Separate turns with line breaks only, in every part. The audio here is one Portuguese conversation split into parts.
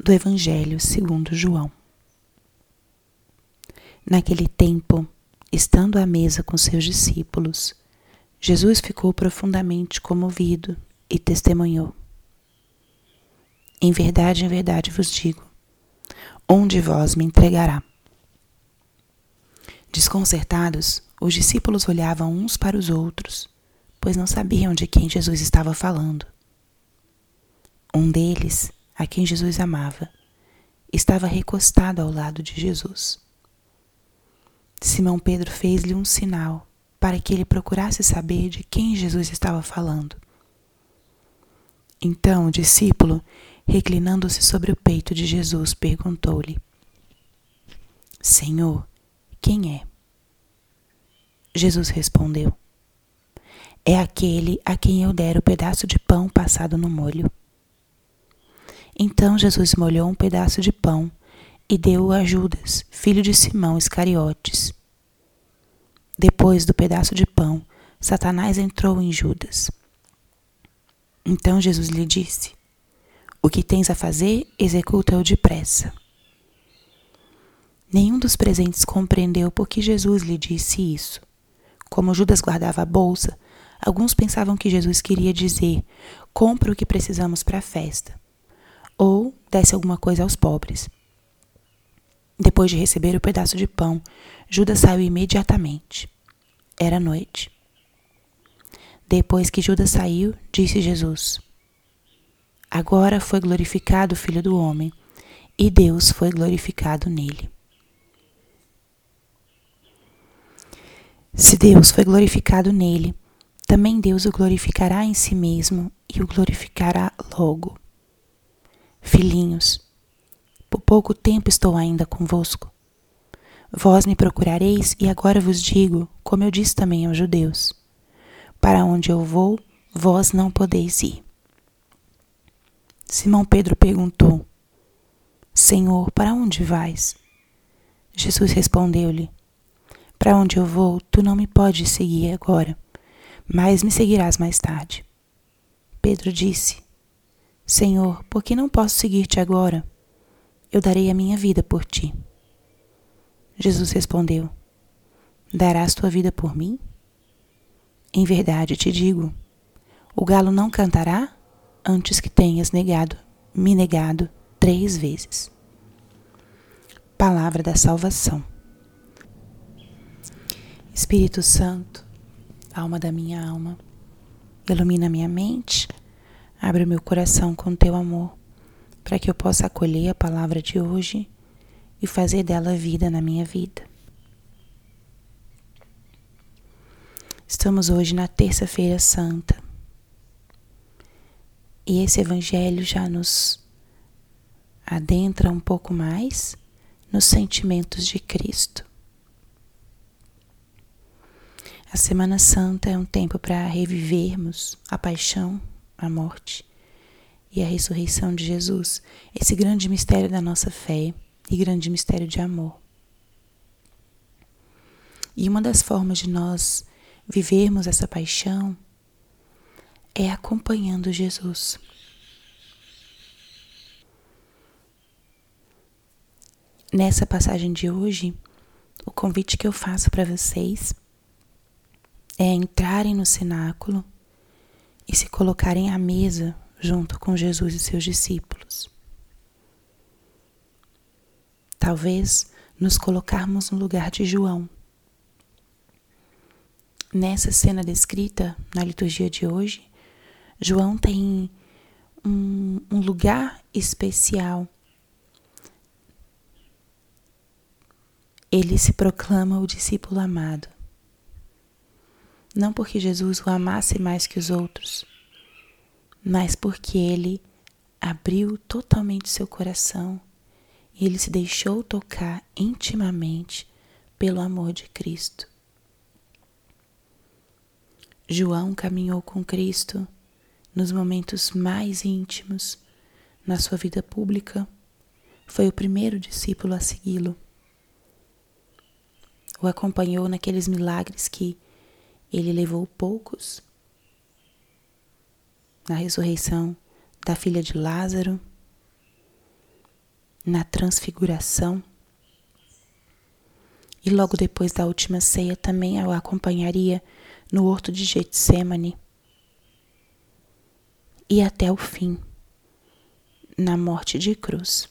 do Evangelho segundo João. Naquele tempo, estando à mesa com seus discípulos, Jesus ficou profundamente comovido e testemunhou: Em verdade, em verdade vos digo, um de vós me entregará. Desconcertados, os discípulos olhavam uns para os outros, pois não sabiam de quem Jesus estava falando. Um deles, a quem Jesus amava, estava recostado ao lado de Jesus. Simão Pedro fez-lhe um sinal para que ele procurasse saber de quem Jesus estava falando. Então o discípulo, reclinando-se sobre o peito de Jesus, perguntou-lhe: Senhor, quem é? Jesus respondeu: É aquele a quem eu der o pedaço de pão passado no molho. Então Jesus molhou um pedaço de pão e deu-o a Judas, filho de Simão Iscariotes. Depois do pedaço de pão, Satanás entrou em Judas. Então Jesus lhe disse: O que tens a fazer, executa-o depressa. Nenhum dos presentes compreendeu por que Jesus lhe disse isso. Como Judas guardava a bolsa, alguns pensavam que Jesus queria dizer: compra o que precisamos para a festa ou desse alguma coisa aos pobres. Depois de receber o pedaço de pão, Judas saiu imediatamente. Era noite. Depois que Judas saiu, disse Jesus: Agora foi glorificado o Filho do Homem, e Deus foi glorificado nele. Se Deus foi glorificado nele, também Deus o glorificará em si mesmo e o glorificará logo. Filhinhos, por pouco tempo estou ainda convosco. Vós me procurareis, e agora vos digo, como eu disse também aos judeus: Para onde eu vou, vós não podeis ir. Simão Pedro perguntou: Senhor, para onde vais? Jesus respondeu-lhe: Para onde eu vou, tu não me podes seguir agora, mas me seguirás mais tarde. Pedro disse: Senhor, por que não posso seguir-te agora? Eu darei a minha vida por ti. Jesus respondeu: Darás tua vida por mim? Em verdade te digo: o galo não cantará antes que tenhas negado, me negado três vezes. Palavra da salvação. Espírito Santo, alma da minha alma, ilumina minha mente Abre meu coração com teu amor, para que eu possa acolher a palavra de hoje e fazer dela vida na minha vida. Estamos hoje na Terça-feira Santa. E esse evangelho já nos adentra um pouco mais nos sentimentos de Cristo. A Semana Santa é um tempo para revivermos a paixão a morte e a ressurreição de Jesus, esse grande mistério da nossa fé e grande mistério de amor. E uma das formas de nós vivermos essa paixão é acompanhando Jesus. Nessa passagem de hoje, o convite que eu faço para vocês é entrarem no cenáculo e se colocarem à mesa junto com Jesus e seus discípulos. Talvez nos colocarmos no lugar de João. Nessa cena descrita na liturgia de hoje, João tem um, um lugar especial. Ele se proclama o discípulo amado não porque Jesus o amasse mais que os outros, mas porque ele abriu totalmente seu coração e ele se deixou tocar intimamente pelo amor de Cristo. João caminhou com Cristo nos momentos mais íntimos na sua vida pública. Foi o primeiro discípulo a segui-lo. O acompanhou naqueles milagres que ele levou poucos na ressurreição da filha de Lázaro, na transfiguração. E logo depois da última ceia também o acompanharia no horto de Getsemane. E até o fim, na morte de cruz.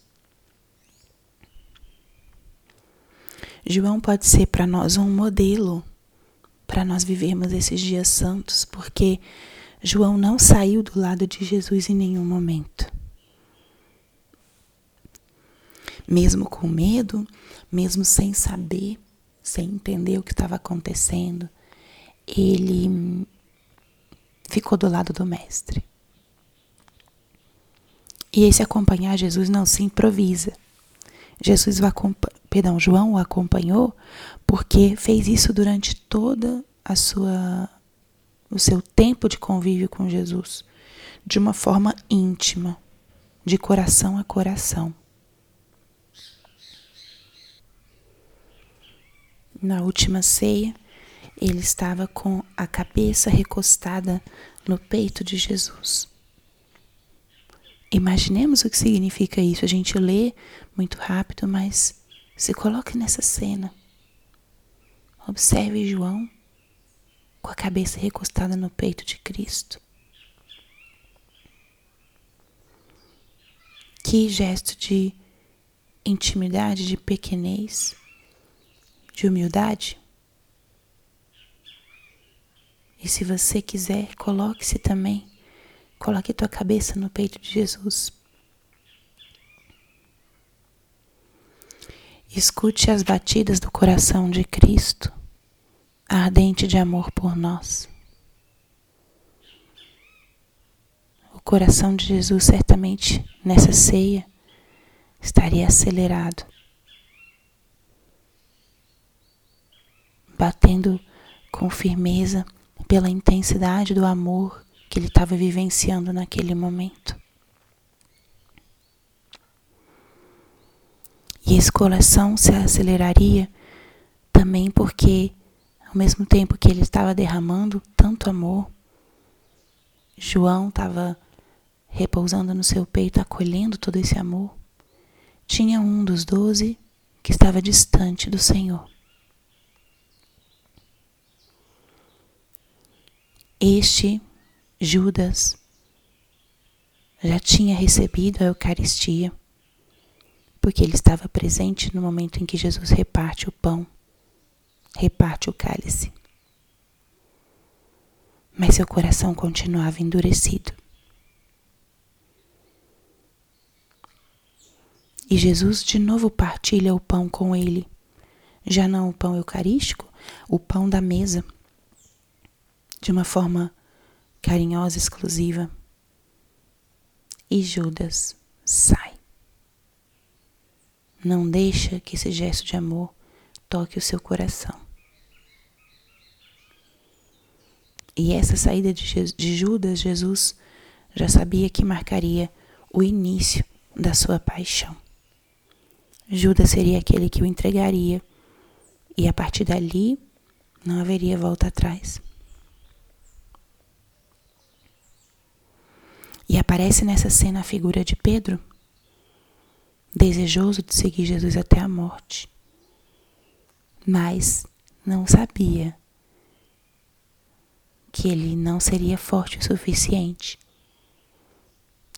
João pode ser para nós um modelo para nós vivermos esses dias santos, porque João não saiu do lado de Jesus em nenhum momento. Mesmo com medo, mesmo sem saber, sem entender o que estava acontecendo, ele ficou do lado do Mestre. E esse acompanhar Jesus não se improvisa. Jesus vai, perdão, João o acompanhou porque fez isso durante toda a sua o seu tempo de convívio com Jesus, de uma forma íntima, de coração a coração. Na última ceia, ele estava com a cabeça recostada no peito de Jesus. Imaginemos o que significa isso. A gente lê muito rápido, mas se coloque nessa cena. Observe João com a cabeça recostada no peito de Cristo. Que gesto de intimidade, de pequenez, de humildade. E se você quiser, coloque-se também. Coloque tua cabeça no peito de Jesus. Escute as batidas do coração de Cristo ardente de amor por nós. O coração de Jesus certamente nessa ceia estaria acelerado, batendo com firmeza pela intensidade do amor que ele estava vivenciando naquele momento. E esse coração se aceleraria também porque ao mesmo tempo que ele estava derramando tanto amor, João estava repousando no seu peito, acolhendo todo esse amor. Tinha um dos doze que estava distante do Senhor. Este Judas já tinha recebido a Eucaristia, porque ele estava presente no momento em que Jesus reparte o pão reparte o cálice. Mas seu coração continuava endurecido. E Jesus de novo partilha o pão com ele. Já não o pão eucarístico, o pão da mesa. De uma forma carinhosa, exclusiva. E Judas sai. Não deixa que esse gesto de amor toque o seu coração. E essa saída de, de Judas, Jesus já sabia que marcaria o início da sua paixão. Judas seria aquele que o entregaria, e a partir dali não haveria volta atrás. E aparece nessa cena a figura de Pedro, desejoso de seguir Jesus até a morte mas não sabia que ele não seria forte o suficiente,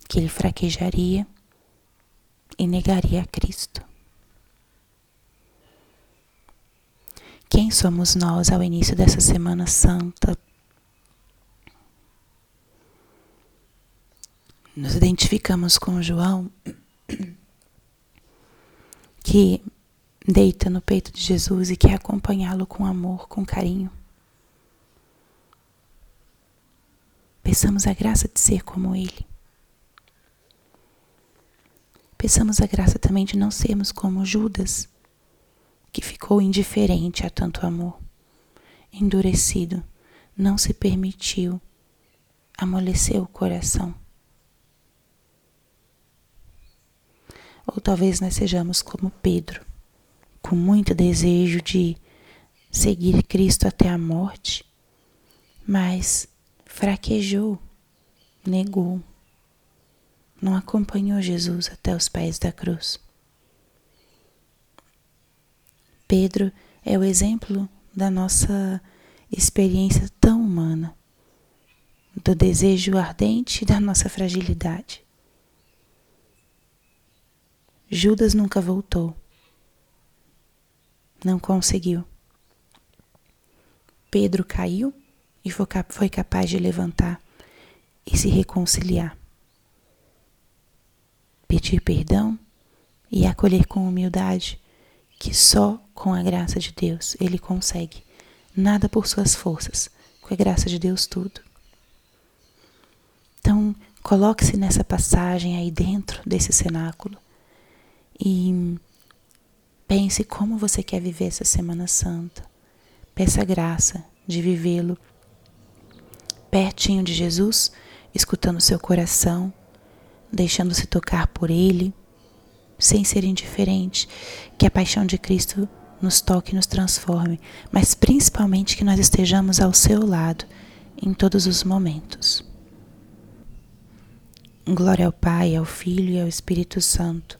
que ele fraquejaria e negaria a Cristo. Quem somos nós ao início dessa Semana Santa? Nos identificamos com João, que deita no peito de Jesus e quer acompanhá-lo com amor, com carinho. Peçamos a graça de ser como Ele. Peçamos a graça também de não sermos como Judas, que ficou indiferente a tanto amor, endurecido, não se permitiu, amoleceu o coração. Ou talvez nós sejamos como Pedro, com muito desejo de seguir Cristo até a morte, mas fraquejou, negou, não acompanhou Jesus até os pés da cruz. Pedro é o exemplo da nossa experiência tão humana, do desejo ardente da nossa fragilidade. Judas nunca voltou. Não conseguiu. Pedro caiu e foi capaz de levantar e se reconciliar. Pedir perdão e acolher com humildade que só com a graça de Deus ele consegue. Nada por suas forças, com a graça de Deus tudo. Então, coloque-se nessa passagem aí dentro desse cenáculo e pense como você quer viver essa Semana Santa. Peça graça de vivê-lo pertinho de Jesus, escutando seu coração, deixando-se tocar por ele sem ser indiferente, que a paixão de Cristo nos toque e nos transforme, mas principalmente que nós estejamos ao seu lado em todos os momentos. Glória ao Pai, ao Filho e ao Espírito Santo,